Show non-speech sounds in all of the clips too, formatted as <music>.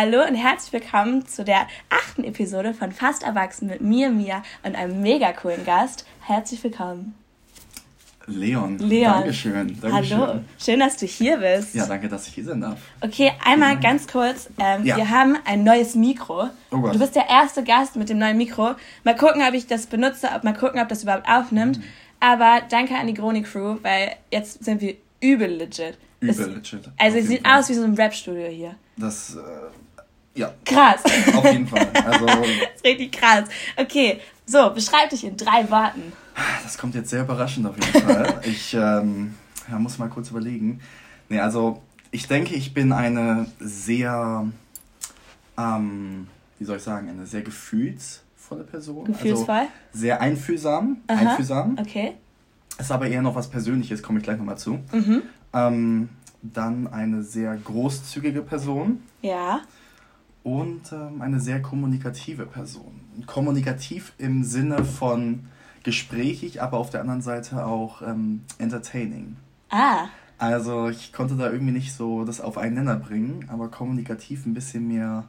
Hallo und herzlich willkommen zu der achten Episode von Fast Erwachsen mit mir, Mia und einem mega coolen Gast. Herzlich willkommen. Leon. Leon. Dankeschön. Dankeschön. Hallo. Schön, dass du hier bist. Ja, danke, dass ich hier sein darf. Okay, einmal ja. ganz kurz. Ähm, ja. Wir haben ein neues Mikro. Oh Gott. Du bist der erste Gast mit dem neuen Mikro. Mal gucken, ob ich das benutze, ob, mal gucken, ob das überhaupt aufnimmt. Mhm. Aber danke an die Groni Crew, weil jetzt sind wir übel legit. Übel es, legit. Also es sieht Fall. aus wie so ein Rap-Studio hier. Das, äh, ja. Krass. Auf jeden Fall. Also, <laughs> das ist richtig krass. Okay, so, beschreib dich in drei Worten. Das kommt jetzt sehr überraschend auf jeden Fall. <laughs> ich ähm, ja, muss mal kurz überlegen. Nee, also ich denke, ich bin eine sehr, ähm, wie soll ich sagen, eine sehr gefühlsvolle Person. Gefühlsvoll? Also sehr einfühlsam. Aha, einfühlsam. Okay. Ist aber eher noch was Persönliches, komme ich gleich nochmal zu. Mhm. Ähm, dann eine sehr großzügige Person. Ja. Und ähm, eine sehr kommunikative Person. Kommunikativ im Sinne von gesprächig, aber auf der anderen Seite auch ähm, entertaining. Ah. Also ich konnte da irgendwie nicht so das auf einen Nenner bringen, aber kommunikativ ein bisschen mehr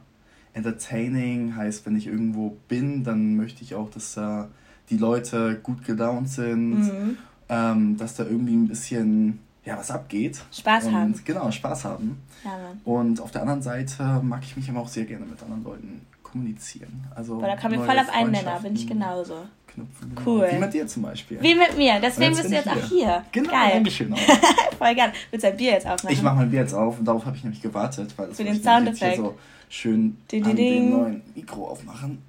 entertaining heißt, wenn ich irgendwo bin, dann möchte ich auch, dass da die Leute gut gelaunt sind, mhm. ähm, dass da irgendwie ein bisschen ja, was abgeht. Spaß und, haben. Genau, Spaß haben. Ja, Mann. Und auf der anderen Seite mag ich mich aber auch sehr gerne mit anderen Leuten kommunizieren. Also Boah, da kommen wir voll auf einen Nenner, bin ich genauso. Knüpfen, genau. Cool. Wie mit dir zum Beispiel. Wie mit mir, deswegen bist du jetzt hier. auch hier. Genau, Geil. Dankeschön auch. <laughs> voll gern. Willst du ein Bier jetzt aufmachen? Ich mach mein Bier jetzt auf und darauf habe ich nämlich gewartet, weil das Für den Soundeffekt. so schön Ding, an dem neuen Mikro aufmachen.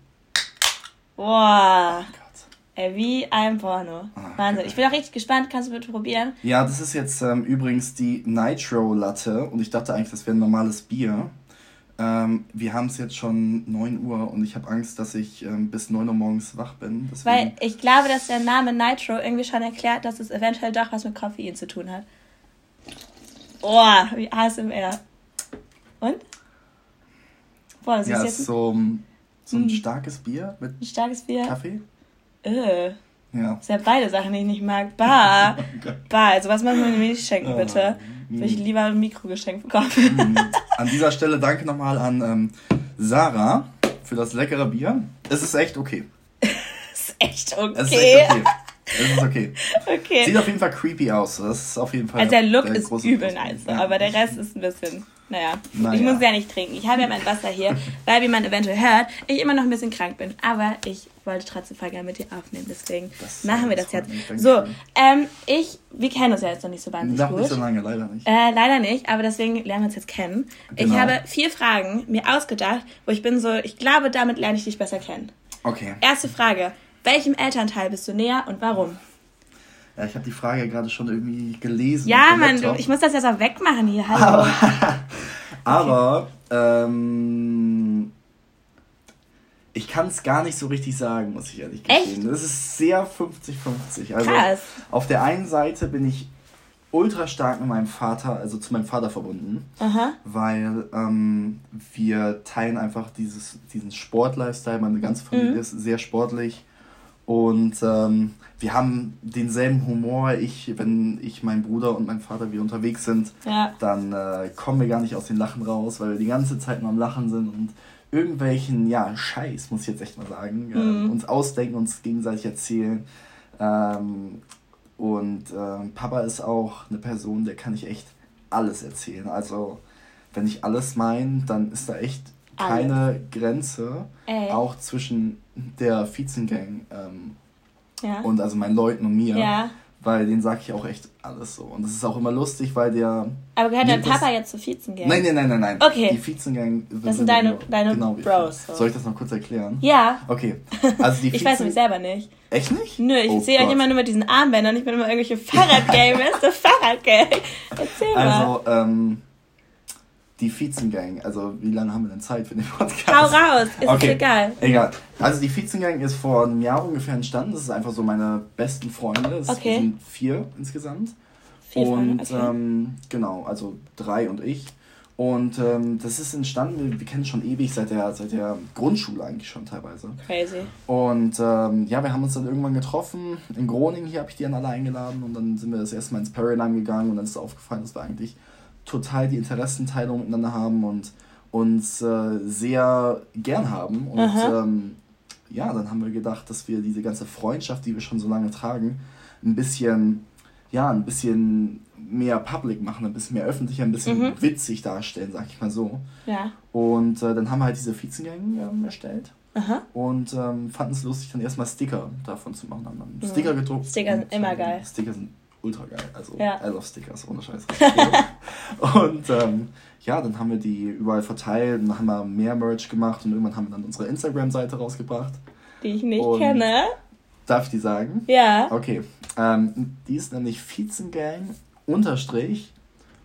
Boah. Ey, wie ein Porno. Ah, Wahnsinn. Ich bin auch richtig gespannt. Kannst du bitte probieren? Ja, das ist jetzt ähm, übrigens die Nitro Latte. Und ich dachte eigentlich, das wäre ein normales Bier. Ähm, wir haben es jetzt schon 9 Uhr und ich habe Angst, dass ich ähm, bis 9 Uhr morgens wach bin. Deswegen... Weil ich glaube, dass der Name Nitro irgendwie schon erklärt, dass es eventuell doch was mit Koffein zu tun hat. Boah, wie ASMR. Und? Boah, das ja, ist jetzt... so, so ein mm. starkes Bier mit ein starkes Bier. Kaffee. Äh. Ja. Das sind ja beide Sachen, die ich nicht mag. Bah. <laughs> bah. Also was machen wir mir nicht schenken, bitte? Mm. Würde ich lieber ein Mikrogeschenk bekommen. Mm. An dieser Stelle danke nochmal an ähm, Sarah für das leckere Bier. Es ist echt okay. <laughs> es ist echt okay. Es ist echt okay. Es ist okay. <laughs> okay. Sieht auf jeden Fall creepy aus. Das ist auf jeden Fall. Also der Look der ist übel nice, ja. aber der Rest ist ein bisschen. Naja, naja. ich muss ja nicht trinken. Ich habe ja mein Wasser hier, <laughs> weil, wie man eventuell hört, ich immer noch ein bisschen krank bin. Aber ich wollte trotzdem voll gerne mit dir aufnehmen. Deswegen das machen wir das jetzt. So, ähm, ich, wir kennen uns ja jetzt noch nicht so wahnsinnig noch gut. nicht so lange, leider nicht. Äh, leider nicht, aber deswegen lernen wir uns jetzt kennen. Genau. Ich habe vier Fragen mir ausgedacht, wo ich bin so, ich glaube, damit lerne ich dich besser kennen. Okay. Erste Frage. Welchem Elternteil bist du näher und warum? Ja, ich habe die Frage gerade schon irgendwie gelesen. Ja, Mann, du, ich muss das jetzt auch wegmachen hier. Hallo. Aber, <laughs> aber ähm, ich kann es gar nicht so richtig sagen, muss ich ehrlich gestehen. Es ist sehr 50-50. Also Krass. auf der einen Seite bin ich ultra stark mit meinem Vater, also zu meinem Vater verbunden, Aha. weil ähm, wir teilen einfach dieses, diesen Sport-Lifestyle. Meine ganze Familie mhm. ist sehr sportlich und ähm, wir haben denselben Humor. Ich, wenn ich, mein Bruder und mein Vater, wir unterwegs sind, ja. dann äh, kommen wir gar nicht aus den Lachen raus, weil wir die ganze Zeit nur am Lachen sind und irgendwelchen, ja, Scheiß, muss ich jetzt echt mal sagen, äh, mhm. äh, uns ausdenken, uns gegenseitig erzählen. Ähm, und äh, Papa ist auch eine Person, der kann ich echt alles erzählen. Also, wenn ich alles meine, dann ist da echt keine alles. Grenze, Ey. auch zwischen der Vizengang ähm, ja. und also meinen Leuten und mir. Ja. Weil den sage ich auch echt alles so. Und das ist auch immer lustig, weil der. Aber gehört dein Papa jetzt zur Vizengang? Nein, nein, nein, nein, nein. Okay. Die Vizengang. Das sind deine, deine genau, Bros. So. Soll ich das noch kurz erklären? Ja. Okay. Also die <laughs> ich weiß nämlich selber nicht. Echt nicht? Nö, ich oh sehe euch immer nur mit diesen Armbändern. Ich bin immer irgendwelche Fahrradgame. ist der <laughs> Fahrradgame? Erzähl mal. Also, ähm die Vizengang. Also, wie lange haben wir denn Zeit für den Podcast? Hau raus, ist okay. egal. Egal. Also, die Vizengang ist vor einem Jahr ungefähr entstanden. Das ist einfach so meine besten Freunde. Es okay. sind vier insgesamt. Vier und okay. ähm, genau, also drei und ich. Und ähm, das ist entstanden, wir, wir kennen schon ewig seit der, seit der Grundschule eigentlich schon teilweise. Crazy. Und ähm, ja, wir haben uns dann irgendwann getroffen. In Groningen hier habe ich die dann alle eingeladen und dann sind wir das erste Mal ins Paradigm gegangen und dann ist aufgefallen, dass wir eigentlich total die Interessenteilung miteinander haben und uns äh, sehr gern haben. Und ähm, ja, dann haben wir gedacht, dass wir diese ganze Freundschaft, die wir schon so lange tragen, ein bisschen, ja, ein bisschen mehr public machen, ein bisschen mehr öffentlicher, ein bisschen mhm. witzig darstellen, sag ich mal so. Ja. Und äh, dann haben wir halt diese Vizengang ähm, erstellt. Aha. Und ähm, fanden es lustig, dann erstmal Sticker davon zu machen. Haben dann mhm. Sticker gedruckt. Sticker sind immer geil. Sticker sind ultra geil. Also, ja. I love Stickers, ohne Scheiß. <laughs> und ähm, ja, dann haben wir die überall verteilt und dann haben wir mehr Merch gemacht und irgendwann haben wir dann unsere Instagram-Seite rausgebracht. Die ich nicht und kenne. Darf ich die sagen? Ja. Okay. Ähm, die ist nämlich Viezengang unterstrich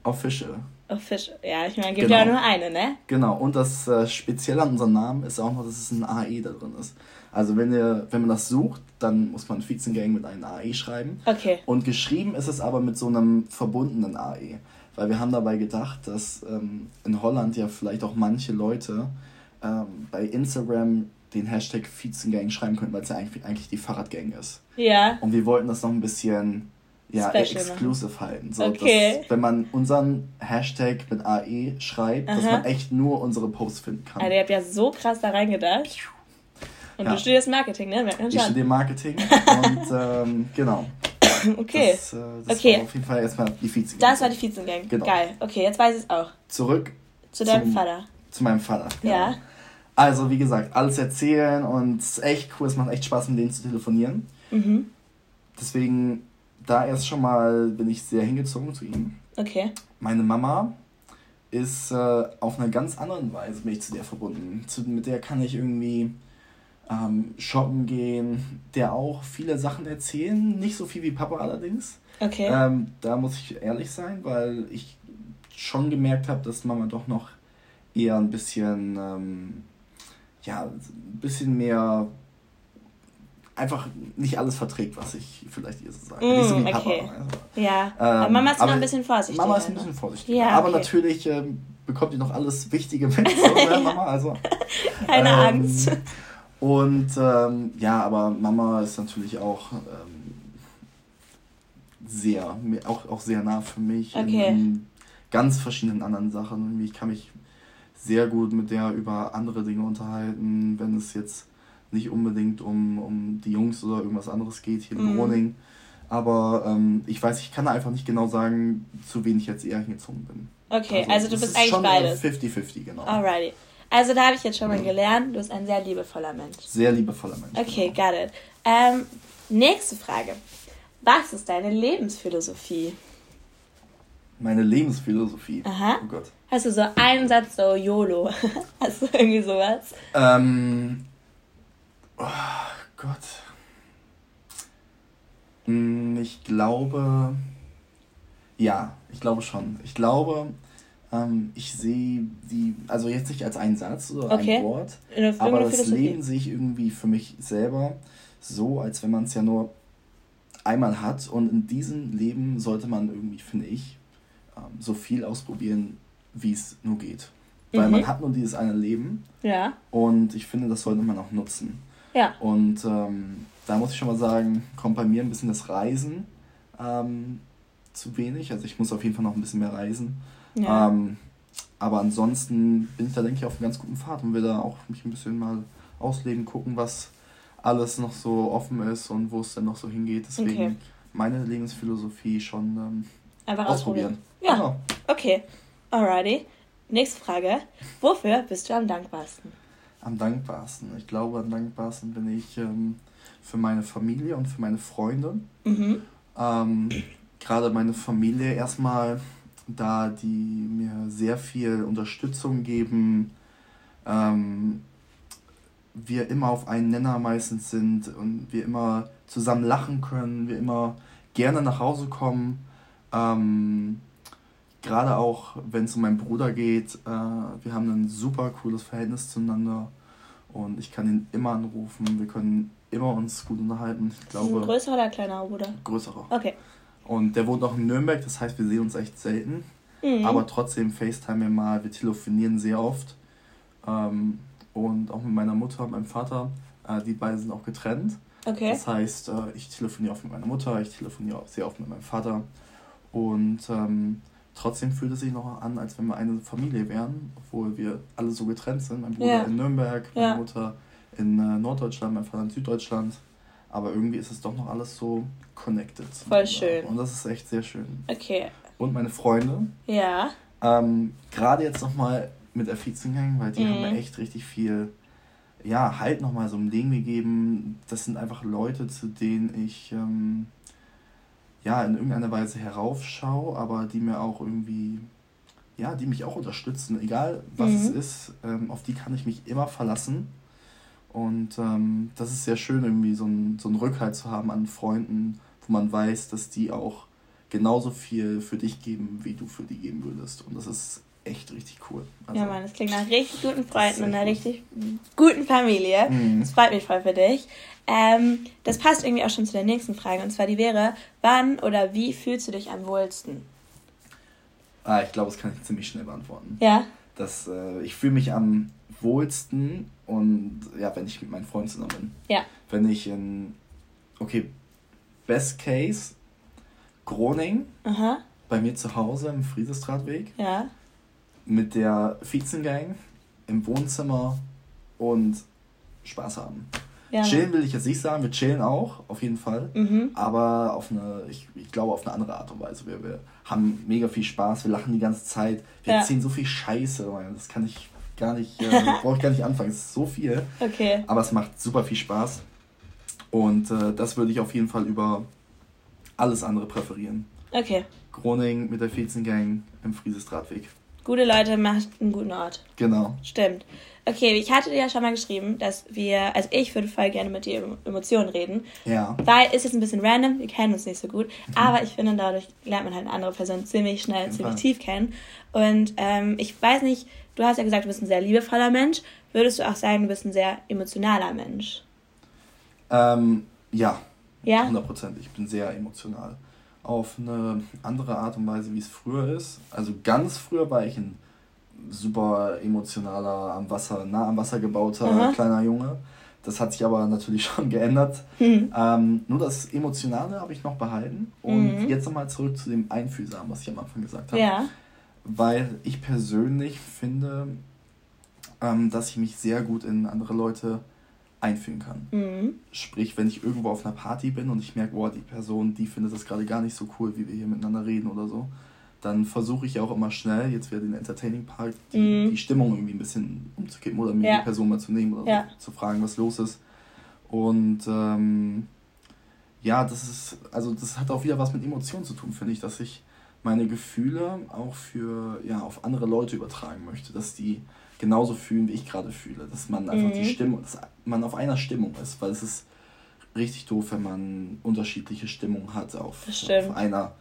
official. Official. Ja, ich meine, gibt genau. ja nur eine, ne? Genau. Und das äh, Spezielle an unserem Namen ist auch noch, dass es ein AE da drin ist. Also wenn ihr, wenn man das sucht, dann muss man Viezengang mit einem AE schreiben. Okay. Und geschrieben ist es aber mit so einem verbundenen AE. Weil wir haben dabei gedacht, dass ähm, in Holland ja vielleicht auch manche Leute ähm, bei Instagram den Hashtag Viezengang schreiben könnten, weil es ja eigentlich, eigentlich die Fahrradgang ist. Ja. Und wir wollten das noch ein bisschen ja, exclusive halten. So, okay. Dass, wenn man unseren Hashtag mit AE schreibt, Aha. dass man echt nur unsere Posts finden kann. Also ihr habt ja so krass da reingedacht. Und ja. du studierst Marketing, ne? Ich studiere Marketing und ähm, genau. <laughs> Okay. Das, äh, das okay. war auf jeden Fall erstmal die Vizegang. Das war die Vizegang. Genau. Geil. Okay, jetzt weiß ich es auch. Zurück. Zu deinem zum, Vater. Zu meinem Vater. Ja. ja. Also, wie gesagt, alles erzählen und es ist echt cool. Es macht echt Spaß, mit denen zu telefonieren. Mhm. Deswegen, da erst schon mal bin ich sehr hingezogen zu ihm. Okay. Meine Mama ist äh, auf eine ganz andere Weise mich zu der verbunden. Zu, mit der kann ich irgendwie ähm, shoppen gehen, der auch viele Sachen erzählen, nicht so viel wie Papa allerdings. Okay. Ähm, da muss ich ehrlich sein, weil ich schon gemerkt habe, dass Mama doch noch eher ein bisschen, ähm, ja, ein bisschen mehr einfach nicht alles verträgt, was ich vielleicht ihr so sage. Mm, nicht so wie Papa. Okay. Also, ja, ähm, aber Mama ist noch ein bisschen vorsichtiger. Mama ist ein bisschen vorsichtiger. Ja, aber natürlich ähm, bekommt ihr noch alles Wichtige mit, so, ne, Mama. Also, <laughs> Keine ähm, Angst. Und ähm, ja, aber Mama ist natürlich auch ähm, sehr, auch, auch sehr nah für mich okay. in, in, ganz verschiedenen anderen Sachen. Ich kann mich sehr gut mit der über andere Dinge unterhalten, wenn es jetzt nicht unbedingt um, um die Jungs oder irgendwas anderes geht hier in mhm. Groningen. Aber ähm, ich weiß, ich kann einfach nicht genau sagen, zu wen ich jetzt eher hingezogen bin. Okay, also, also du bist eigentlich beides. 50-50, genau. Alrighty. Also da habe ich jetzt schon mal gelernt, du bist ein sehr liebevoller Mensch. Sehr liebevoller Mensch. Okay, genau. got it. Ähm, nächste Frage. Was ist deine Lebensphilosophie? Meine Lebensphilosophie? Aha. Oh Gott. Hast du so einen Satz, so YOLO? <laughs> Hast du irgendwie sowas? Ähm. Oh Gott. Hm, ich glaube. Ja, ich glaube schon. Ich glaube, ähm, ich sehe die, also jetzt nicht als einen Satz oder okay. ein Wort, aber das Leben sehe ich irgendwie für mich selber so, als wenn man es ja nur einmal hat und in diesem Leben sollte man irgendwie, finde ich, ähm, so viel ausprobieren, wie es nur geht. Weil mhm. man hat nur dieses eine Leben. Ja. Und ich finde, das sollte man auch nutzen. Ja. Und ähm, da muss ich schon mal sagen, kommt bei mir ein bisschen das Reisen ähm, zu wenig. Also ich muss auf jeden Fall noch ein bisschen mehr reisen. Ja. Ähm, aber ansonsten bin ich da, denke ich, auf einem ganz guten Pfad und will da auch mich ein bisschen mal ausleben, gucken, was alles noch so offen ist und wo es dann noch so hingeht. Deswegen okay. meine Lebensphilosophie schon ähm, Einfach ausprobieren. ausprobieren. Ja, genau. okay. Alrighty. Nächste Frage. Wofür bist du am dankbarsten? Am dankbarsten. Ich glaube, am dankbarsten bin ich ähm, für meine Familie und für meine Freunde. Mhm. Ähm, Gerade meine Familie erstmal da die mir sehr viel Unterstützung geben, ähm, wir immer auf einen Nenner meistens sind und wir immer zusammen lachen können, wir immer gerne nach Hause kommen. Ähm, Gerade auch, wenn es um meinen Bruder geht, äh, wir haben ein super cooles Verhältnis zueinander und ich kann ihn immer anrufen, wir können immer uns gut unterhalten. Ich glaube, ein größerer oder kleiner Bruder? Größerer. Okay. Und der wohnt auch in Nürnberg, das heißt, wir sehen uns echt selten. Mhm. Aber trotzdem FaceTime wir mal, wir telefonieren sehr oft. Ähm, und auch mit meiner Mutter und meinem Vater. Äh, die beiden sind auch getrennt. Okay. Das heißt, äh, ich telefoniere oft mit meiner Mutter, ich telefoniere auch sehr oft mit meinem Vater. Und ähm, trotzdem fühlt es sich noch an, als wenn wir eine Familie wären, obwohl wir alle so getrennt sind. Mein Bruder ja. in Nürnberg, meine ja. Mutter in äh, Norddeutschland, mein Vater in Süddeutschland. Aber irgendwie ist es doch noch alles so connected. Voll schön. Und das ist echt sehr schön. Okay. Und meine Freunde. Ja. Ähm, Gerade jetzt nochmal mit der Vizengang, weil die mhm. haben mir echt richtig viel, ja, halt nochmal so ein Leben gegeben. Das sind einfach Leute, zu denen ich, ähm, ja, in irgendeiner Weise heraufschaue, aber die mir auch irgendwie, ja, die mich auch unterstützen. Egal was mhm. es ist, ähm, auf die kann ich mich immer verlassen. Und ähm, das ist sehr schön, irgendwie so ein, so ein Rückhalt zu haben an Freunden, wo man weiß, dass die auch genauso viel für dich geben, wie du für die geben würdest. Und das ist echt richtig cool. Also, ja, Mann, das klingt nach richtig guten Freunden und einer richtig guten Familie. Mhm. Das freut mich voll für dich. Ähm, das passt irgendwie auch schon zu der nächsten Frage. Und zwar die wäre, wann oder wie fühlst du dich am wohlsten? Ah, ich glaube, das kann ich ziemlich schnell beantworten. Ja. Das, äh, ich fühle mich am wohlsten und ja, wenn ich mit meinen Freunden zusammen bin. Ja. Wenn ich in, okay, Best Case, Groningen, Aha. bei mir zu Hause im Friesestradweg. Ja. Mit der Vizengang im Wohnzimmer und Spaß haben. Ja. Chillen will ich jetzt nicht sagen, wir chillen auch, auf jeden Fall. Mhm. Aber auf eine, ich, ich glaube, auf eine andere Art und Weise. Wir, wir haben mega viel Spaß, wir lachen die ganze Zeit, wir ja. erzählen so viel Scheiße, das kann ich gar nicht, äh, <laughs> brauche ich gar nicht anfangen. Es ist so viel. Okay. Aber es macht super viel Spaß. Und äh, das würde ich auf jeden Fall über alles andere präferieren. Okay. Groningen mit der Vierzengang im Friesestradweg. Gute Leute macht einen guten Ort. Genau. Stimmt. Okay, ich hatte dir ja schon mal geschrieben, dass wir, also ich würde voll gerne mit dir über Emotionen reden. Ja. Weil ist jetzt ein bisschen random, wir kennen uns nicht so gut, mhm. aber ich finde, dadurch lernt man halt eine andere Person ziemlich schnell, ziemlich Fall. tief kennen. Und ähm, ich weiß nicht, du hast ja gesagt, du bist ein sehr liebevoller Mensch. Würdest du auch sagen, du bist ein sehr emotionaler Mensch? Ähm, ja. Ja? 100 Prozent. Ich bin sehr emotional. Auf eine andere Art und Weise, wie es früher ist. Also ganz früher war ich ein super emotionaler, am Wasser, nah am Wasser gebauter Aha. kleiner Junge. Das hat sich aber natürlich <laughs> schon geändert. Mhm. Ähm, nur das Emotionale habe ich noch behalten. Und mhm. jetzt nochmal zurück zu dem Einfühlsamen, was ich am Anfang gesagt habe. Ja. Weil ich persönlich finde, ähm, dass ich mich sehr gut in andere Leute einfühlen kann. Mhm. Sprich, wenn ich irgendwo auf einer Party bin und ich merke, boah, die Person, die findet das gerade gar nicht so cool, wie wir hier miteinander reden oder so, dann versuche ich auch immer schnell, jetzt wieder den Entertaining Part, die, mhm. die Stimmung irgendwie ein bisschen umzukippen oder mir ja. die Person mal zu nehmen oder ja. so, zu fragen, was los ist. Und ähm, ja, das ist, also das hat auch wieder was mit Emotionen zu tun, finde ich, dass ich meine Gefühle auch für, ja, auf andere Leute übertragen möchte, dass die genauso fühlen, wie ich gerade fühle, dass man einfach mhm. die Stimmung, dass man auf einer Stimmung ist, weil es ist richtig doof, wenn man unterschiedliche Stimmungen hat auf, auf einer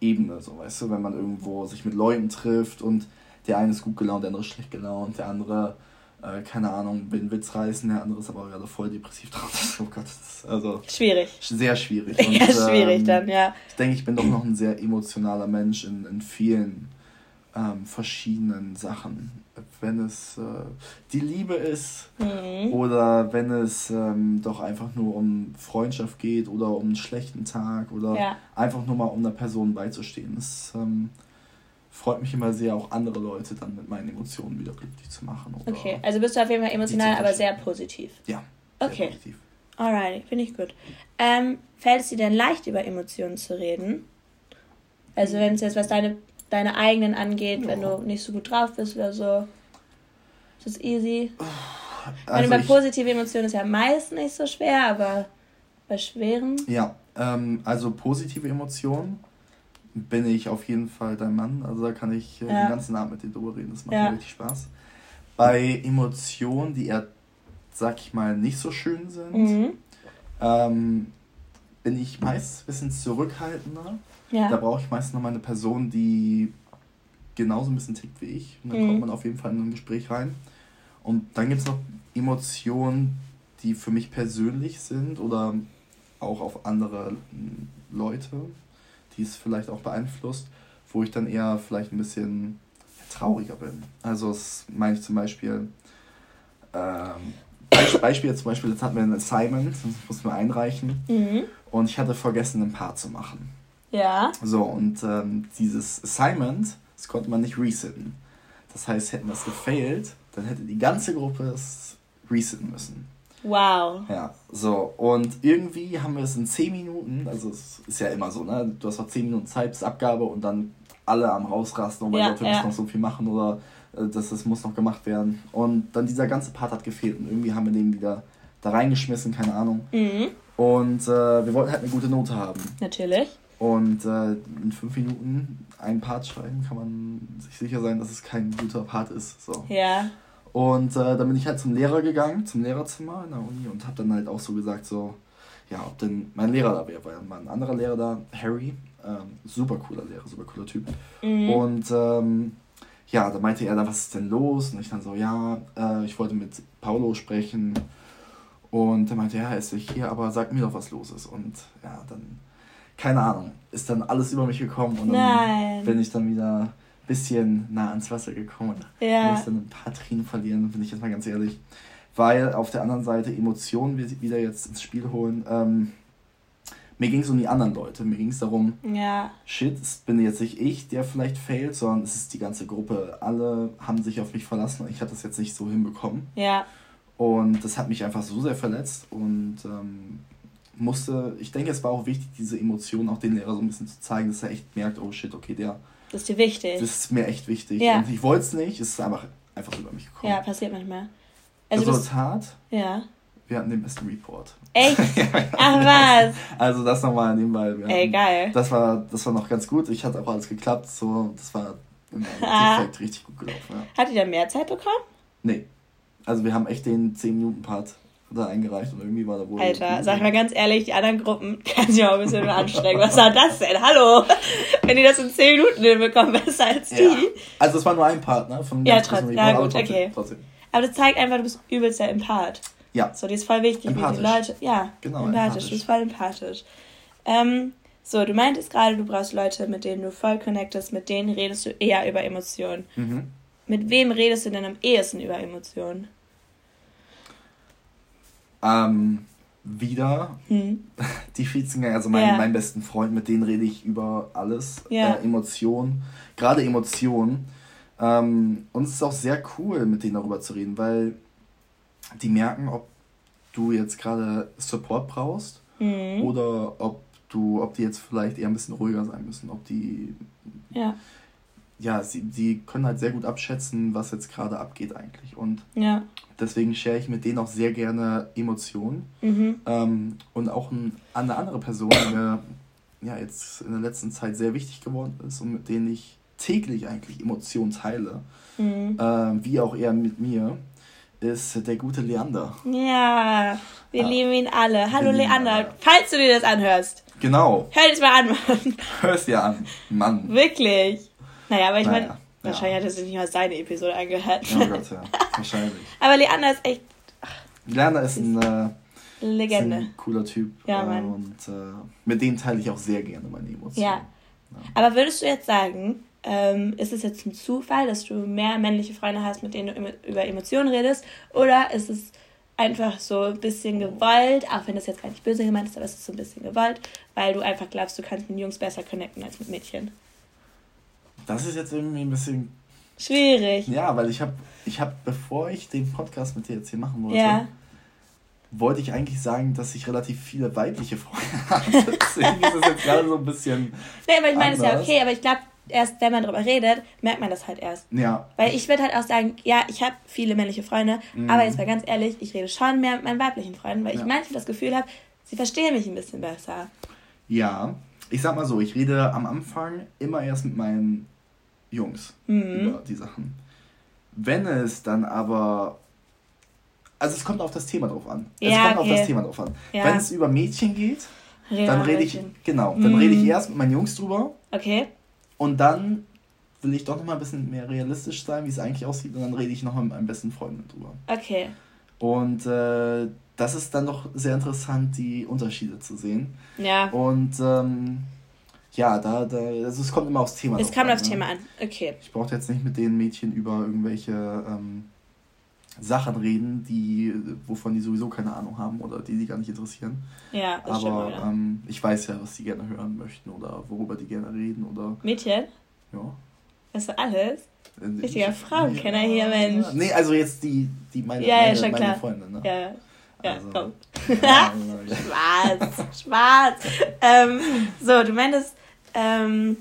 Ebene, so weißt du, wenn man irgendwo sich mit Leuten trifft und der eine ist gut gelaunt, der andere ist schlecht gelaunt, der andere, äh, keine Ahnung, will einen Witz reißen, der andere ist aber gerade voll depressiv drauf. <laughs> oh Gott, das ist also schwierig. Sehr schwierig. <laughs> Und, ja, schwierig ähm, dann, ja. Ich denke, ich bin doch noch ein sehr emotionaler Mensch in, in vielen ähm, verschiedenen Sachen. Wenn es äh, die Liebe ist mhm. oder wenn es ähm, doch einfach nur um Freundschaft geht oder um einen schlechten Tag oder ja. einfach nur mal um einer Person beizustehen. Es ähm, freut mich immer sehr, auch andere Leute dann mit meinen Emotionen wieder glücklich zu machen. okay, also bist du auf jeden Fall emotional, aber sehr positiv. Ja. Okay. Positiv. Alright, finde ich gut. Ähm, fällt es dir denn leicht, über Emotionen zu reden? Also wenn es jetzt was deine deine eigenen angeht, wenn du nicht so gut drauf bist oder so. Ist das easy? Also bei positiven Emotionen ist ja meist nicht so schwer, aber bei schweren. Ja, ähm, also positive Emotionen bin ich auf jeden Fall dein Mann. Also da kann ich äh, ja. den ganzen Abend mit dir drüber reden. Das macht ja. mir richtig Spaß. Bei Emotionen, die eher, sag ich mal, nicht so schön sind, mhm. ähm, bin ich meist ein bisschen zurückhaltender. Ja. Da brauche ich meistens noch mal eine Person, die genauso ein bisschen tickt wie ich. Und dann mhm. kommt man auf jeden Fall in ein Gespräch rein. Und dann gibt es noch Emotionen, die für mich persönlich sind oder auch auf andere Leute, die es vielleicht auch beeinflusst, wo ich dann eher vielleicht ein bisschen trauriger bin. Also das meine ich zum Beispiel, ähm, Beispiel jetzt zum Beispiel, jetzt hatten wir ein Assignment, das mussten wir einreichen mhm. und ich hatte vergessen, ein Paar zu machen. Ja. So, und ähm, dieses Assignment, das konnte man nicht resetten. Das heißt, hätten wir es gefailt, dann hätte die ganze Gruppe es resetten müssen. Wow. Ja, so. Und irgendwie haben wir es in 10 Minuten, also es ist ja immer so, ne? Du hast noch 10 Minuten Zeit bis Abgabe und dann alle am Rausrasten, oh mein ja, Gott, wir ja. müssen noch so viel machen oder äh, das, das muss noch gemacht werden. Und dann dieser ganze Part hat gefehlt und irgendwie haben wir den wieder da reingeschmissen, keine Ahnung. Mhm. Und äh, wir wollten halt eine gute Note haben. Natürlich. Und äh, in fünf Minuten einen Part schreiben, kann man sich sicher sein, dass es kein guter Part ist. So. Ja. Und äh, dann bin ich halt zum Lehrer gegangen, zum Lehrerzimmer in der Uni und habe dann halt auch so gesagt, so, ja, ob denn mein Lehrer da wäre, weil war ein anderer Lehrer da, Harry, ähm, super cooler Lehrer, super cooler Typ. Mhm. Und ähm, ja, da meinte er dann, was ist denn los? Und ich dann so, ja, äh, ich wollte mit Paulo sprechen. Und er meinte, ja, er ist nicht hier, aber sag mir doch, was los ist. Und ja, dann, keine Ahnung, ist dann alles über mich gekommen und dann Nein. bin ich dann wieder bisschen nah ans Wasser gekommen. Ja. Muss dann ein paar Tränen verlieren, bin ich jetzt mal ganz ehrlich. Weil auf der anderen Seite Emotionen wieder jetzt ins Spiel holen. Ähm, mir ging es um die anderen Leute. Mir ging es darum, ja. shit, es bin jetzt nicht ich, der vielleicht failt, sondern es ist die ganze Gruppe. Alle haben sich auf mich verlassen und ich hatte das jetzt nicht so hinbekommen. Ja. Und das hat mich einfach so sehr verletzt und ähm, musste, ich denke, es war auch wichtig, diese Emotionen auch den Lehrer so ein bisschen zu zeigen, dass er echt merkt, oh shit, okay, der das ist dir wichtig. Das ist mir echt wichtig. Ja. Und ich wollte es nicht, es ist einfach, einfach über mich gekommen. Ja, passiert manchmal. Also Resultat? ja. Wir hatten den besten Report. Echt? <laughs> Ach was? Also das nochmal nebenbei. Wir Ey, geil. Das war, das war noch ganz gut. Ich hatte auch alles geklappt. So, das war im <laughs> Endeffekt richtig gut gelaufen. Ja. Hattet ihr mehr Zeit bekommen? Nee. Also wir haben echt den 10-Minuten-Part da eingereicht und irgendwie war da wohl. Alter, sag mal ganz ehrlich, die anderen Gruppen <laughs> können sich auch ein bisschen anstrengen. Was war das denn? Hallo? <laughs> Wenn die das in 10 Minuten hinbekommen, besser als die. Ja. Also es war nur ein Part, ne? Von ja, trotzdem. Ja, gut, trotzdem, okay. Trotzdem. Aber das zeigt einfach, du bist übelst der Empath. Ja. So, die ist voll wichtig, empathisch. wie die Leute. Ja, genau. Empathisch. empathisch. Du bist voll empathisch. Ähm, so, du meintest gerade, du brauchst Leute, mit denen du voll connectest, mit denen redest du eher über Emotionen. Mhm. Mit wem redest du denn am ehesten über Emotionen? Ähm, wieder hm. <laughs> die Vizzinger, also mein, ja. mein besten Freund, mit denen rede ich über alles. Ja. Äh, Emotionen, gerade Emotionen. Ähm, und es ist auch sehr cool, mit denen darüber zu reden, weil die merken, ob du jetzt gerade Support brauchst mhm. oder ob du, ob die jetzt vielleicht eher ein bisschen ruhiger sein müssen, ob die ja ja, sie, sie können halt sehr gut abschätzen, was jetzt gerade abgeht eigentlich. Und ja. deswegen share ich mit denen auch sehr gerne Emotionen. Mhm. Ähm, und auch ein, eine andere Person, die mir ja, jetzt in der letzten Zeit sehr wichtig geworden ist und mit denen ich täglich eigentlich Emotionen teile, mhm. äh, wie auch er mit mir, ist der gute Leander. Ja, wir ja. lieben ihn alle. Hallo Leander, falls du dir das anhörst. Genau. Hör das mal an, Mann. Hörst dir an, Mann. Wirklich. Naja, aber ich naja, meine, wahrscheinlich hat er sich nicht mal seine Episode angehört. Oh Gott, ja. Wahrscheinlich. <laughs> aber Leander ist echt. Leander ist ein, äh, Legende. Ist ein cooler Typ. Ja, Mann. Und äh, mit dem teile ich auch sehr gerne meine Emotionen. Ja. ja. Aber würdest du jetzt sagen, ähm, ist es jetzt ein Zufall, dass du mehr männliche Freunde hast, mit denen du über Emotionen redest? Oder ist es einfach so ein bisschen gewollt, auch wenn das jetzt gar nicht böse gemeint ist, aber es ist so ein bisschen gewollt, weil du einfach glaubst, du kannst mit Jungs besser connecten als mit Mädchen? Das ist jetzt irgendwie ein bisschen schwierig. Ja, weil ich habe, ich habe, bevor ich den Podcast mit dir jetzt hier machen wollte, ja. wollte ich eigentlich sagen, dass ich relativ viele weibliche Freunde <laughs> habe. Deswegen ist es jetzt gerade so ein bisschen. Nee, aber ich meine, es ist ja okay, aber ich glaube, erst wenn man darüber redet, merkt man das halt erst. Ja. Weil ich würde halt auch sagen, ja, ich habe viele männliche Freunde, mhm. aber jetzt mal ganz ehrlich, ich rede schon mehr mit meinen weiblichen Freunden, weil ja. ich manchmal das Gefühl habe, sie verstehen mich ein bisschen besser. Ja, ich sag mal so, ich rede am Anfang immer erst mit meinen Jungs mhm. über die Sachen. Wenn es dann aber. Also es kommt auf das Thema drauf an. Ja, es kommt okay. auf das Thema drauf an. Ja. Wenn es über Mädchen geht, Rede dann rede ich. Genau, dann mhm. rede ich erst mit meinen Jungs drüber. Okay. Und dann will ich doch noch mal ein bisschen mehr realistisch sein, wie es eigentlich aussieht, und dann rede ich noch mal mit meinem besten Freund drüber. Okay. Und äh, das ist dann doch sehr interessant, die Unterschiede zu sehen. Ja. Und ähm, ja, da, da, also es kommt immer aufs Thema an. Es kommt aufs ne? Thema an, okay. Ich brauche jetzt nicht mit den Mädchen über irgendwelche ähm, Sachen reden, die, wovon die sowieso keine Ahnung haben oder die sie gar nicht interessieren. Ja, das Aber stimmt, ähm, ich weiß ja, was die gerne hören möchten oder worüber die gerne reden oder. Mädchen? Ja. Weißt du alles? Äh, Richtiger Frauenkenner hier, Mensch. Nee, also jetzt die, die meine, ja, ja, meine, meine Freundin, ne? Ja. Ja, also, komm. Spaß, Spaß. ähm, so, du meintest, ähm,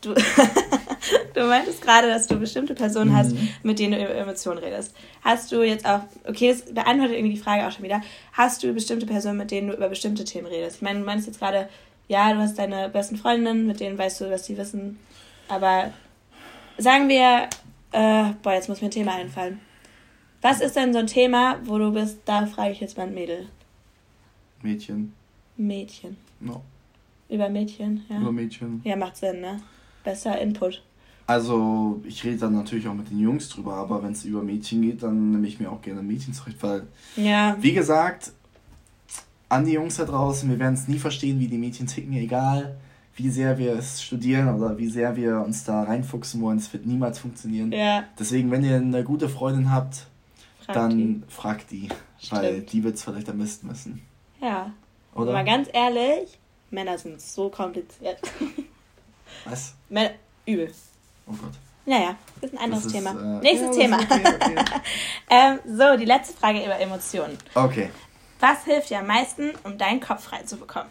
du, <laughs> du meintest gerade, dass du bestimmte Personen mhm. hast, mit denen du über Emotionen redest. Hast du jetzt auch, okay, das beantwortet irgendwie die Frage auch schon wieder, hast du bestimmte Personen, mit denen du über bestimmte Themen redest? Ich meine, du meinst jetzt gerade, ja, du hast deine besten Freundinnen, mit denen weißt du, was die wissen, aber sagen wir, äh, boah, jetzt muss mir ein Thema einfallen. Was ist denn so ein Thema, wo du bist, da frage ich jetzt mal ein Mädel. Mädchen. Mädchen. No. Über Mädchen, ja. Über Mädchen. Ja, macht Sinn, ne? Besser Input. Also, ich rede dann natürlich auch mit den Jungs drüber, aber wenn es über Mädchen geht, dann nehme ich mir auch gerne Mädchen zurecht, weil, ja. wie gesagt, an die Jungs da draußen, wir werden es nie verstehen, wie die Mädchen ticken, egal wie sehr wir es studieren oder wie sehr wir uns da reinfuchsen wollen, es wird niemals funktionieren. Ja. Deswegen, wenn ihr eine gute Freundin habt, frag dann die. fragt die, Stimmt. weil die wird es vielleicht am besten wissen. Ja. Oder? Mal ganz ehrlich, Männer sind so kompliziert. <laughs> Was? Männer, übel. Oh Gott. Naja, das ist ein anderes ist, Thema. Äh, Nächstes ja, Thema. Okay, okay. <laughs> ähm, so, die letzte Frage über Emotionen. Okay. Was hilft dir am meisten, um deinen Kopf frei zu bekommen?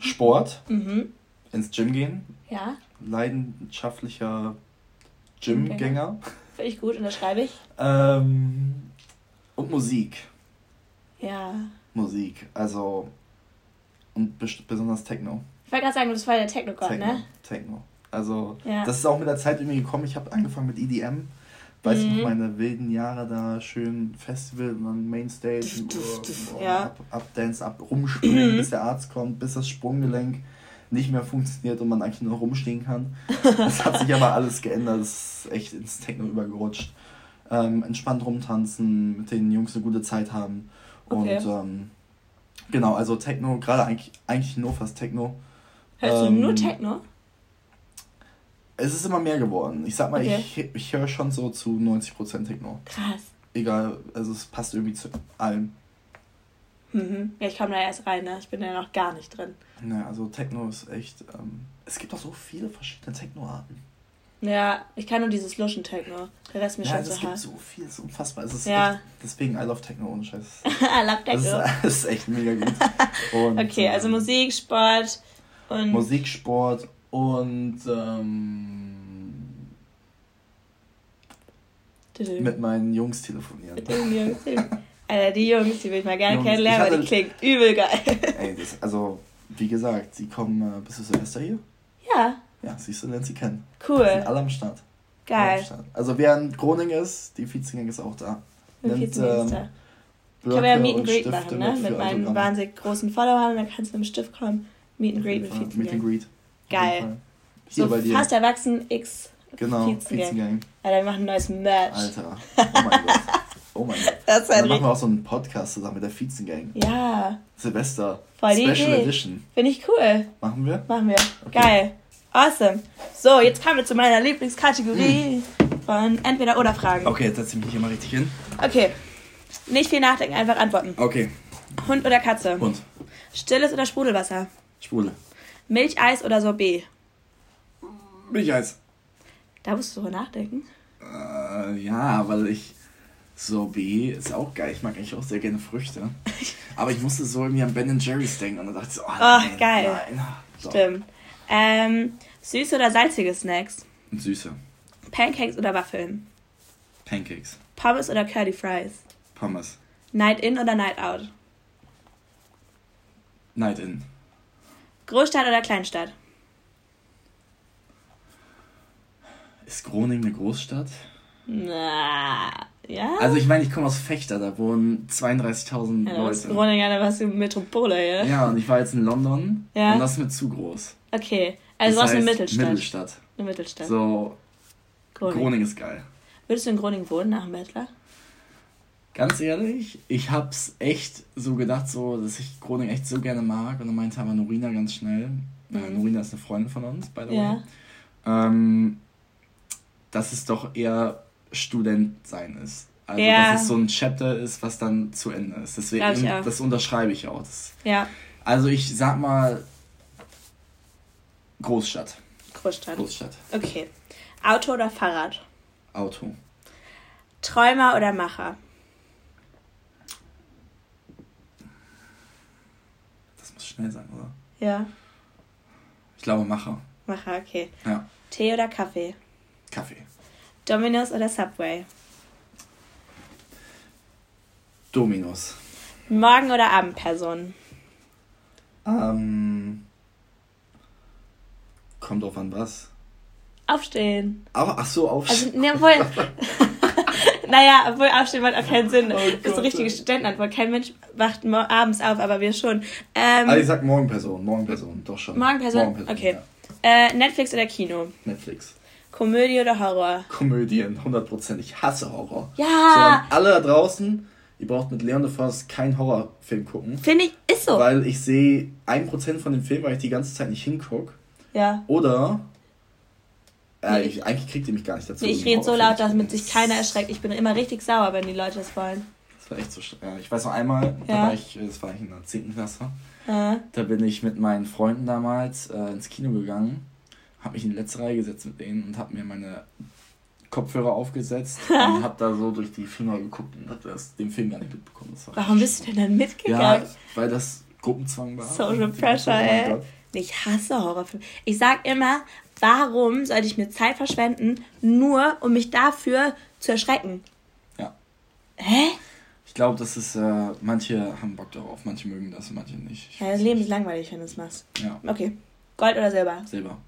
Sport. Mhm. Ins Gym gehen. Ja. Leidenschaftlicher Gymgänger. Finde ich gut, unterschreibe ich. Ähm, und Musik. Ja. Musik. Also. Und besonders Techno. Ich wollte gerade sagen, du bist voll der Techno-Gott, Techno, ne? Techno. Also, ja. das ist auch mit der Zeit irgendwie gekommen. Ich habe angefangen mit EDM. Weiß mhm. ich noch, meine wilden Jahre da, schön Festival und dann Mainstage und, und, und ja. ab, abdance, ab, rumspringen, mhm. bis der Arzt kommt, bis das Sprunggelenk nicht mehr funktioniert und man eigentlich nur rumstehen kann. <laughs> Das hat sich aber alles geändert, das ist echt ins Techno übergerutscht. Ähm, entspannt rumtanzen, mit den Jungs eine gute Zeit haben. Okay. Und ähm, genau, also Techno, gerade eigentlich, eigentlich nur fast Techno. Hörst ähm, du nur ähm, Techno? Es ist immer mehr geworden. Ich sag mal, okay. ich, ich höre schon so zu 90% Techno. Krass. Egal, also es passt irgendwie zu allem. Mhm. Ja, ich komme da erst rein, ne? Ich bin da noch gar nicht drin. Naja, also Techno ist echt. Ähm, es gibt auch so viele verschiedene Techno-Arten. Ja, ich kann nur dieses Luschen-Techno. Der Rest mir ja, schon so hart. Es gibt so viel, es ist unfassbar. Es ist ja. Echt, deswegen I love Techno ohne Scheiß. <laughs> I love Techno. Das ist, <laughs> das ist echt mega gut. <laughs> Und, okay, also ähm, Musik, Sport und. Musik, Sport und. Ähm, mit meinen Jungs telefonieren. Mit den Jungs. Alter, die Jungs, die will ich mal gerne Jungs, kennenlernen, weil die klingen übel geil. Ey, das, also, wie gesagt, sie kommen, äh, bist du Silvester hier? Ja. Ja, siehst du, lernt sie kennen. Cool. Sind alle am Start. Geil. Am Start. Also, wer in Groningen ist, die Vizegang ist auch da. Nimmt, ähm, da. Ich kann ja Meet and Greet machen, ne? Mit meinen wahnsinnig großen Followern, dann kannst du mit dem Stift kommen. Meet and Greet mit Vizegang. Meet and Greet. Geil. So fast erwachsen X Genau, Vizegang. Alter, wir machen ein neues Merch. Alter, oh mein Gott. Oh mein Gott. <laughs> Das dann machen wir auch so einen Podcast zusammen mit der Vizengang. Ja. Silvester. Voll Special Idee. Edition. Finde ich cool. Machen wir? Machen wir. Okay. Geil. Awesome. So, jetzt kommen wir zu meiner Lieblingskategorie hm. von Entweder oder Fragen. Okay, jetzt setze ich mich hier mal richtig hin. Okay. Nicht viel nachdenken, einfach antworten. Okay. Hund oder Katze? Hund. Stilles oder Sprudelwasser? Sprudel. Milcheis oder Sorbet? Milcheis. Da musst du drüber nachdenken. Äh, ja, weil ich Sorbet ist auch geil. Ich mag eigentlich auch sehr gerne Früchte. <laughs> Aber ich musste so irgendwie an Ben Jerry's denken und dann dachte ich so, oh, nein, geil. Nein. So. Stimmt. Ähm, süße oder salzige Snacks? Süße. Pancakes oder Waffeln? Pancakes. Pommes oder Curly Fries? Pommes. Night in oder Night out? Night in. Großstadt oder Kleinstadt? Ist Groningen eine Großstadt? Na, ja. Also ich meine, ich komme aus Fechter, da wohnen 32.000 ja, Leute. Groningen, da warst du Metropole, ja? Ja, und ich war jetzt in London ja. und das ist mir zu groß. Okay, also das warst eine Mittelstadt. Mittelstadt. Eine Mittelstadt. So, Groningen. Groningen ist geil. Würdest du in Groningen wohnen nach dem Bachelor? Ganz ehrlich, ich hab's echt so gedacht, so, dass ich Groningen echt so gerne mag. Und dann meinte aber Norina ganz schnell, mhm. äh, Norina ist eine Freundin von uns, by the way. Ja. Ähm, dass es doch eher Student sein ist. Also, ja. dass es so ein Chapter ist, was dann zu Ende ist. Deswegen, das unterschreibe ich auch. Das, ja. Also, ich sag mal Großstadt. Großstadt. Großstadt. Okay. Auto oder Fahrrad? Auto. Träumer oder Macher? Das muss schnell sein, oder? Ja. Ich glaube Macher. Macher, okay. Ja. Tee oder Kaffee? Kaffee. Dominos oder Subway? Dominos. Morgen- oder Abendperson? Ähm. Kommt drauf an was. Aufstehen. Aber, ach so, aufstehen. Also, ne, obwohl, <laughs> naja, obwohl aufstehen macht auch keinen Sinn. Oh das ist eine richtige Studentenantwort. Kein Mensch wacht abends auf, aber wir schon. Ähm, also ich sag Morgenperson, Morgenperson, doch schon. Morgenperson? Morgenperson okay. Ja. Äh, Netflix oder Kino? Netflix. Komödie oder Horror? Komödien, 100%. Ich hasse Horror. Ja. So an alle da draußen, ihr braucht mit Leon de Vos keinen Horrorfilm gucken. Finde ich, ist so. Weil ich sehe 1% von dem Film, weil ich die ganze Zeit nicht hingucke. Ja. Oder äh, ich, eigentlich kriegt ihr mich gar nicht dazu. Nee, ich rede so laut, damit sich keiner erschreckt. Ich bin immer richtig sauer, wenn die Leute das wollen. Das war echt so ja, Ich weiß noch einmal, ja. da war ich, das war ich in der 10. Klasse. Ja. Da bin ich mit meinen Freunden damals äh, ins Kino gegangen, habe mich in die letzte Reihe gesetzt mit denen und habe mir meine Kopfhörer aufgesetzt <laughs> und habe da so durch die Finger geguckt und habe den Film gar nicht mitbekommen. Warum bist du denn dann mitgegangen? Ja, weil das Gruppenzwang war. Social Pressure, ey. Ich hasse Horrorfilme. Ich sag immer, warum sollte ich mir Zeit verschwenden, nur um mich dafür zu erschrecken? Ja. Hä? Ich glaube, das ist, äh, manche haben Bock darauf, manche mögen das, manche nicht. Ich ja, das Leben ist langweilig, wenn du es machst. Ja. Okay. Gold oder Silber? Silber.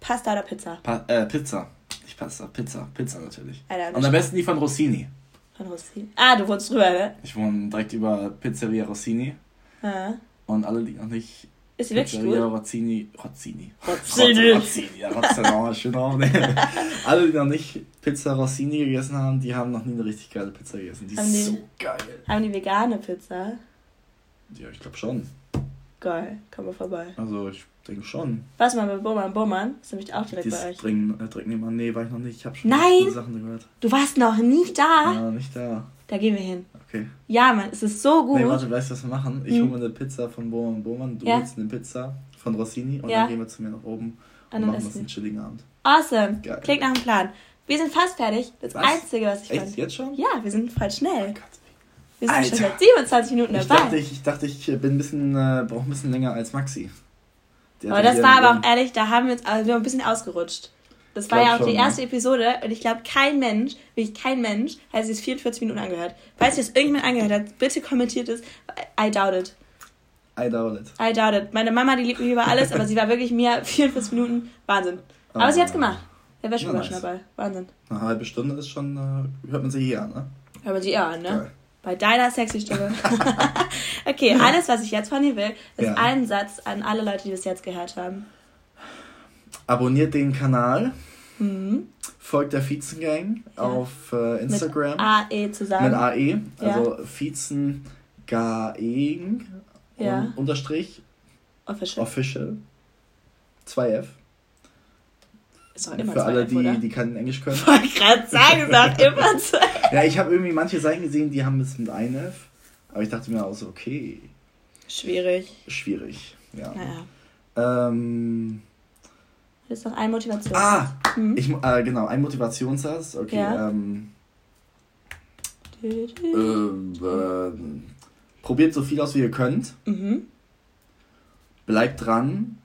Pasta oder Pizza? Pa äh, Pizza. Nicht Pasta, Pizza. Pizza natürlich. Alter, Und am besten die von Rossini. Von Rossini? Ah, du wohnst drüber, ne? Ich wohne direkt über Pizzeria Rossini. Ah. Und alle, die noch nicht ist sie wirklich gut? Ja, Rozzini. Rozzini. Rozzini. Rozzini. Ja, Rozzini. schön aufnehmen. <laughs> Alle, die noch nicht Pizza Rossini gegessen haben, die haben noch nie eine richtig geile Pizza gegessen. Die haben ist die, so geil. Haben die vegane Pizza? Ja, ich glaube schon. Geil, komm mal vorbei. Also, ich denke schon. Was mal bei Boman Boman? Das ist nämlich auch direkt Dies bei euch. Bringen, äh, direkt nebenan. Nee, war ich noch nicht. Ich habe schon Nein! Sachen gehört. Du warst noch nie da? Ja, nicht da. Da gehen wir hin. Okay. Ja, Mann, es ist so gut. Nee, warte, weißt du, was wir machen? Ich hm. hole mir eine Pizza von Boman Boman, du ja. holst eine Pizza von Rossini und ja. dann gehen wir zu mir nach oben und, und machen uns einen chilligen Abend. Awesome. Geil. Klingt nach einem Plan. Wir sind fast fertig. Das was? Einzige, was ich Echt? Fand. jetzt schon? Ja, wir sind voll schnell. Oh wir sind Alter. schon seit 27 Minuten dabei. Ich dachte, ich, ich, dachte, ich bin ein bisschen, äh, brauche ein bisschen länger als Maxi. aber das war aber auch ehrlich, da haben wir uns also wir haben ein bisschen ausgerutscht. Das war ja auch schon, die erste ne? Episode und ich glaube, kein Mensch, wirklich kein Mensch, hat sich 44 Minuten angehört. Falls sich das irgendjemand angehört hat, bitte kommentiert es. I doubt it. I doubt it. I doubt it. Meine Mama, die liebt mich über alles, aber sie war wirklich mir 44 Minuten Wahnsinn. Aber oh. sie hat's gemacht. Der wäre schon nice. dabei. Wahnsinn. Eine halbe Stunde ist schon, äh, hört man sie hier an, ne? Hört man sie eher an, ne? Geil. Bei deiner sexy Stimme. <laughs> okay, alles, was ich jetzt von dir will, ist ja. ein Satz an alle Leute, die bis jetzt gehört haben. Abonniert den Kanal. Mhm. Folgt der Viezengang ja. auf äh, Instagram. Mit AE zusammen. Mit AE. Also ja. Viezengaeng ja. Unterstrich. Official. Official. 2F. Ist auch immer Für 2F, alle, die, oder? die kein Englisch können. <laughs> Ich wollte gerade sagen, sag immer 2F. ja, ich habe irgendwie manche Seiten gesehen, die haben es mit 1F. Aber ich dachte mir auch so, okay. Schwierig. Schwierig, ja. Naja. Ähm. Das ist noch ein Motivationssatz. Ah! Mhm. Ich, äh, genau, ein Motivationssatz. Okay, ja. ähm. Ähm, äh, probiert so viel aus, wie ihr könnt. Mhm. Bleibt dran.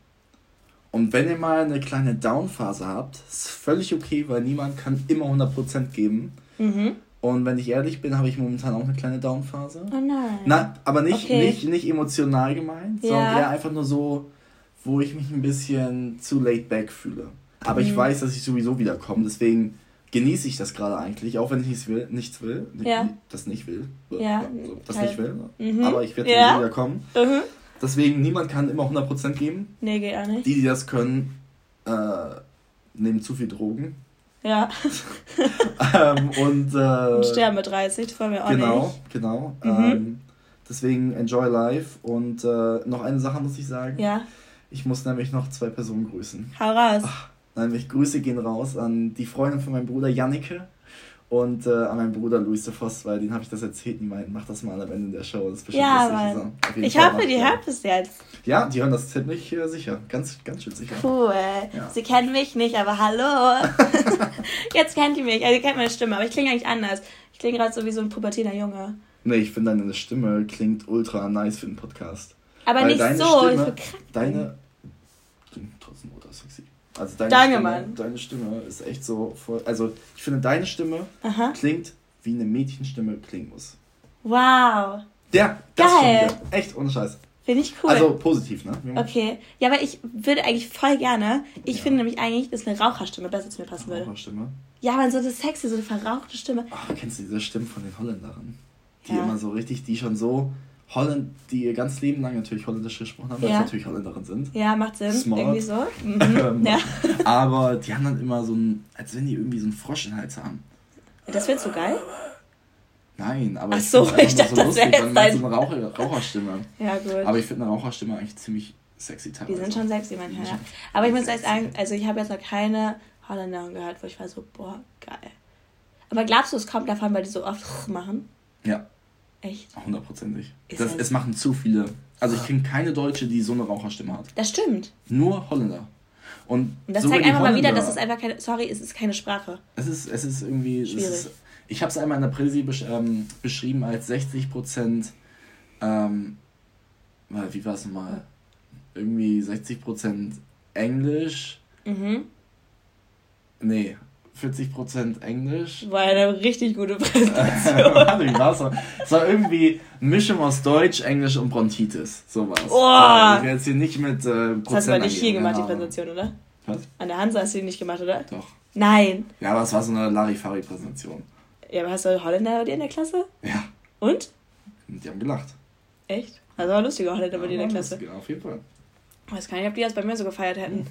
Und wenn ihr mal eine kleine Down-Phase habt, ist völlig okay, weil niemand kann immer 100% geben. Mhm. Und wenn ich ehrlich bin, habe ich momentan auch eine kleine Down-Phase. Oh nein. Na, aber nicht, okay. nicht, nicht emotional gemeint, ja. sondern eher einfach nur so, wo ich mich ein bisschen zu laid back fühle. Aber mhm. ich weiß, dass ich sowieso wiederkomme, deswegen genieße ich das gerade eigentlich, auch wenn ich nichts will, nichts will, ja. das nicht will, ja. das nicht will, mhm. aber ich werde ja. wieder kommen. Mhm. Deswegen, niemand kann immer 100% geben. Nee, geht auch nicht. Die, die das können, äh, nehmen zu viel Drogen. Ja. <laughs> ähm, und, äh, und sterben mit 30, das wollen wir auch genau, nicht. Genau, genau. Mhm. Ähm, deswegen enjoy life. Und äh, noch eine Sache muss ich sagen. Ja. Ich muss nämlich noch zwei Personen grüßen. Hau raus. Ach, Nein, ich Grüße gehen raus an die Freundin von meinem Bruder Jannike und äh, an meinen Bruder Luis de Voss, weil den habe ich das erzählt. Die meinten, mach das mal am Ende der Show. Das ist bestimmt ja, lustig. So. Ich Fall hoffe, die hört es jetzt. Ja, die hören das ziemlich äh, sicher. Ganz, ganz schön sicher. Cool. Ja. Sie kennen mich nicht, aber hallo. <laughs> jetzt kennt ihr mich. Also, ihr kennt meine Stimme, aber ich klinge eigentlich anders. Ich klinge gerade so wie so ein pubertierender Junge. Nee, ich finde deine Stimme klingt ultra nice für den Podcast. Aber Weil nicht so, Stimme, ich bin krank. Deine klingt trotzdem ultra sexy. Also deine Danke, Stimme, Mann. Deine Stimme ist echt so voll. Also ich finde deine Stimme Aha. klingt wie eine Mädchenstimme klingen muss. Wow. Ja, das Geil. Schon, Echt, ohne Scheiß. Finde ich cool. Also positiv, ne? Okay. Ja, aber ich würde eigentlich voll gerne. Ich ja. finde nämlich eigentlich, dass eine Raucherstimme besser zu mir passen würde. Raucherstimme? Ja, aber so eine sexy, so eine verrauchte Stimme. Ach, kennst du diese Stimmen von den Holländern? Die ja. immer so richtig, die schon so Holland, die ihr ganzes Leben lang natürlich Holländisch gesprochen haben, weil ja. sie natürlich Holländerin sind. Ja, macht Sinn. Smart. Irgendwie so. <laughs> Mhm. ja. Aber die haben dann immer so ein, als wenn die irgendwie so einen Frosch im Hals haben. Das findest du geil? Nein, aber Ach so, ich, ich dachte, so das wäre jetzt so eine Raucher, Raucherstimme. ja, gut. Aber ich finde eine Raucherstimme eigentlich ziemlich sexy teilweise. Die sind schon sexy manchmal, ja. Aber ich muss ehrlich sagen, also ich habe jetzt noch keine Holländerin gehört, wo ich war so, boah, geil. Aber glaubst du, es kommt davon, weil die so oft machen? Ja. Echt? Hundertprozentig. Das, es machen zu viele. Also ich kenne keine Deutsche, die so eine Raucherstimme hat. Das stimmt. Nur Holländer. Und, Und das zeigt einfach mal wieder, dass es einfach keine. Sorry, es ist keine Sprache. Es ist, es ist irgendwie. Schwierig. Ist, ich habe es einmal in der Präsi besch ähm, beschrieben als 60 Prozent. Ähm, wie war es nochmal? Irgendwie 60 Prozent Englisch. Mhm. Nee, 40% Englisch. War eine richtig gute <laughs> Präsentation. Warte, wie war's so? Es war irgendwie Mischung aus Deutsch, Englisch und Bronchitis. So war's. Oh. Ich jetzt hier nicht mit äh, Das hast du aber nicht hier gemacht, die Präsentation, oder? Was? An der Hansa hast du die nicht gemacht, oder? Doch. Nein. Ja, aber es war so eine Larifari-Präsentation. Ja, aber hast du Holländer bei dir in der Klasse? Ja. Und? Die haben gelacht. Echt? Also war lustige Holländer bei dir in der Klasse. Lustig, auf jeden Fall. Ich weiß gar nicht, ob die das bei mir so gefeiert hätten.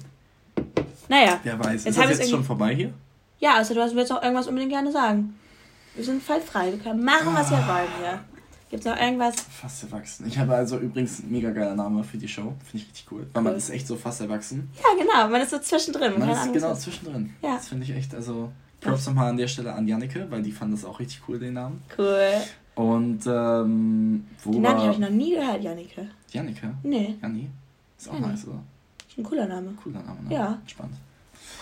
Naja. Wer weiß. Jetzt ist das jetzt schon vorbei hier? Ja, also du willst auch irgendwas unbedingt gerne sagen. Wir sind voll frei. Wir können machen, was wir wollen hier. Gibt es noch irgendwas? Fast erwachsen. Ich habe also übrigens einen mega geiler Name für die Show. Finde ich richtig cool. Weil man ist echt so fast erwachsen. Ja, genau. Man ist so zwischendrin. Man, ist genau was. zwischendrin. Ja. Das finde ich echt, also Props nochmal an der Stelle an Jannike, weil die fand das auch richtig cool, den Namen. Cool. Und, ähm, wo Den Namen habe ich noch nie gehört, Jannike. Jannike? Nee. Janni? Ist auch Janni. nice, oder? Ist ein cooler Name. Cooler Name, ne? Ja. Spannend.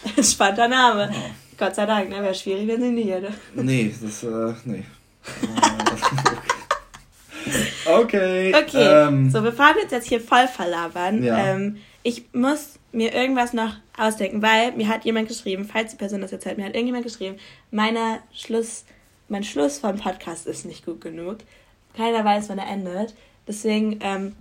<laughs> Spannender Name. Oh. Gott sei Dank, ne? Wäre schwierig, wenn sie nicht hätte. Nee, das, äh, nee. <laughs> okay. Okay, ähm, so bevor wir uns jetzt hier voll verlabern, ja. ähm, ich muss mir irgendwas noch ausdenken, weil mir hat jemand geschrieben, falls die Person das erzählt, mir hat irgendjemand geschrieben, meine Schluss, mein Schluss vom Podcast ist nicht gut genug. Keiner weiß, wann er endet. Deswegen ähm,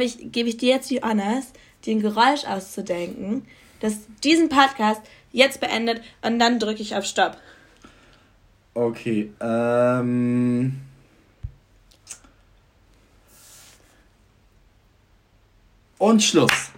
ich, gebe ich dir jetzt die Honors, dir ein Geräusch auszudenken, das diesen Podcast jetzt beendet und dann drücke ich auf Stopp. Okay, ähm. Und Schluss.